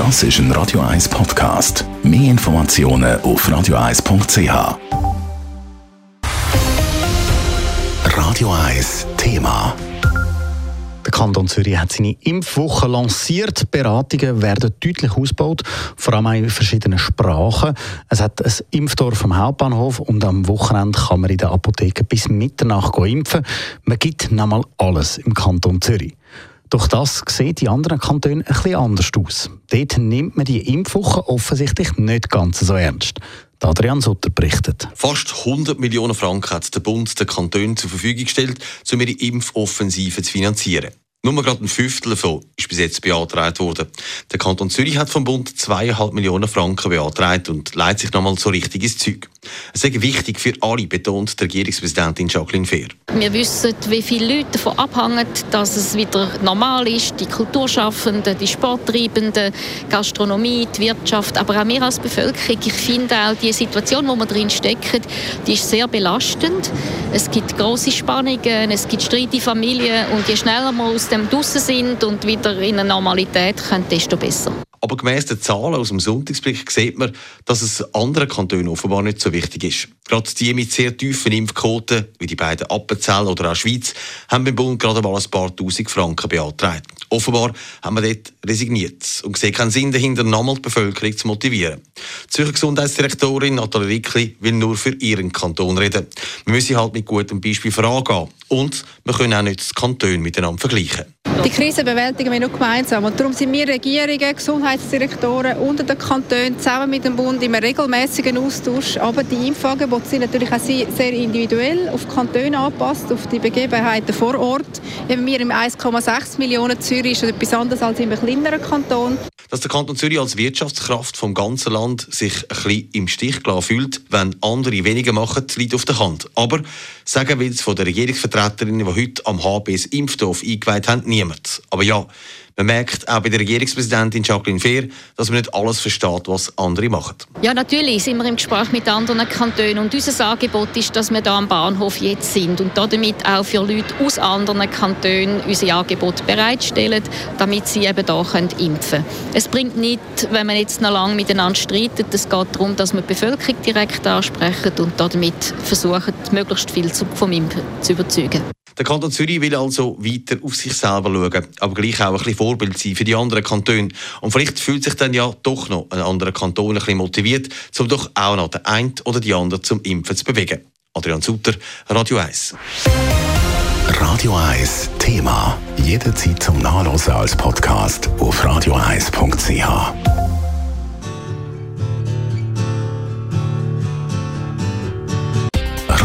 Das ist ein Radio 1 Podcast. Mehr Informationen auf radio1.ch. Radio 1 Thema. Der Kanton Zürich hat seine Impfwoche lanciert. Beratungen werden deutlich ausgebaut, vor allem in verschiedenen Sprachen. Es hat ein Impfdorf am Hauptbahnhof und am Wochenende kann man in der Apotheke bis Mitternacht impfen. Man gibt nochmal alles im Kanton Zürich. Doch das sieht die anderen Kantone ein bisschen anders aus. Dort nimmt man die Impfwoche offensichtlich nicht ganz so ernst. Adrian Sutter berichtet. Fast 100 Millionen Franken hat der Bund den Kantonen zur Verfügung gestellt, um ihre Impfoffensive zu finanzieren. Nur gerade ein Fünftel davon ist bis jetzt beantragt worden. Der Kanton Zürich hat vom Bund 2,5 Millionen Franken beantragt und leitet sich nochmal so richtig ins Zeug. Es ist wichtig für alle, betont die Regierungspräsidentin Jacqueline Fehr. Wir wissen, wie viele Leute davon abhängen, dass es wieder normal ist. Die Kulturschaffenden, die Sporttreibenden, Gastronomie, die Wirtschaft, aber auch wir als Bevölkerung. Ich finde auch die Situation, wo wir drin stecken, die ist sehr belastend. Es gibt große Spannungen, es gibt Streit in Familien und je schneller wir aus dem draussen sind und wieder in eine Normalität kommen, desto besser. Aber gemäss den Zahlen aus dem Sonntagsblick sieht man, dass es anderen Kantonen offenbar nicht so wichtig ist. Gerade die mit sehr tiefen Impfquoten, wie die beiden Appenzell oder auch Schweiz, haben beim Bund gerade mal ein paar tausend Franken beantragt. Offenbar haben wir dort resigniert und sehen keinen Sinn dahinter, nochmal die Bevölkerung zu motivieren. Die Zürcher Gesundheitsdirektorin Nathalie Rickli will nur für ihren Kanton reden. Wir müssen halt mit gutem Beispiel vorangehen. Und wir können auch nicht das Kanton miteinander vergleichen. Die Krise bewältigen wir nur gemeinsam. Und darum sind wir Regierungen, Gesundheitsdirektoren unter den Kantonen zusammen mit dem Bund im regelmäßigen Austausch. Aber die Impfangebote sind natürlich auch sehr individuell auf die Kantone angepasst, auf die Begebenheiten vor Ort. Wenn wir im 1,6 Millionen Zürich ist etwas anderes als einem kleineren Kanton. Dass der Kanton Zürich als Wirtschaftskraft vom ganzen Land sich ein bisschen im Stich gelassen fühlt, wenn andere weniger machen, liegt auf der Hand. Aber sagen will es von der Regierungsvertreterin, die heute am HBS Impfstoff eingeweiht haben, niemand. Aber ja, man merkt auch bei der Regierungspräsidentin Jacqueline Fehr, dass man nicht alles versteht, was andere machen. Ja, natürlich sind wir im Gespräch mit anderen Kantonen und unser Angebot ist, dass wir da am Bahnhof jetzt sind und damit auch für Leute aus anderen Kantonen unser Angebot bereitstellen, damit sie eben da können impfen können. Es bringt nicht, wenn man jetzt noch lange miteinander streitet. Es geht darum, dass wir die Bevölkerung direkt ansprechen und damit versuchen, möglichst viel vom Impfen zu überzeugen. Der Kanton Zürich will also weiter auf sich selber schauen, aber gleich auch ein bisschen Vorbild sein für die anderen Kantone. Und vielleicht fühlt sich dann ja doch noch ein anderer Kanton ein bisschen motiviert, um doch auch noch den einen oder die andere zum Impfen zu bewegen. Adrian Sutter, Radio 1. Radio 1 Thema. Jederzeit zum Nachlesen als Podcast auf radio1.ch.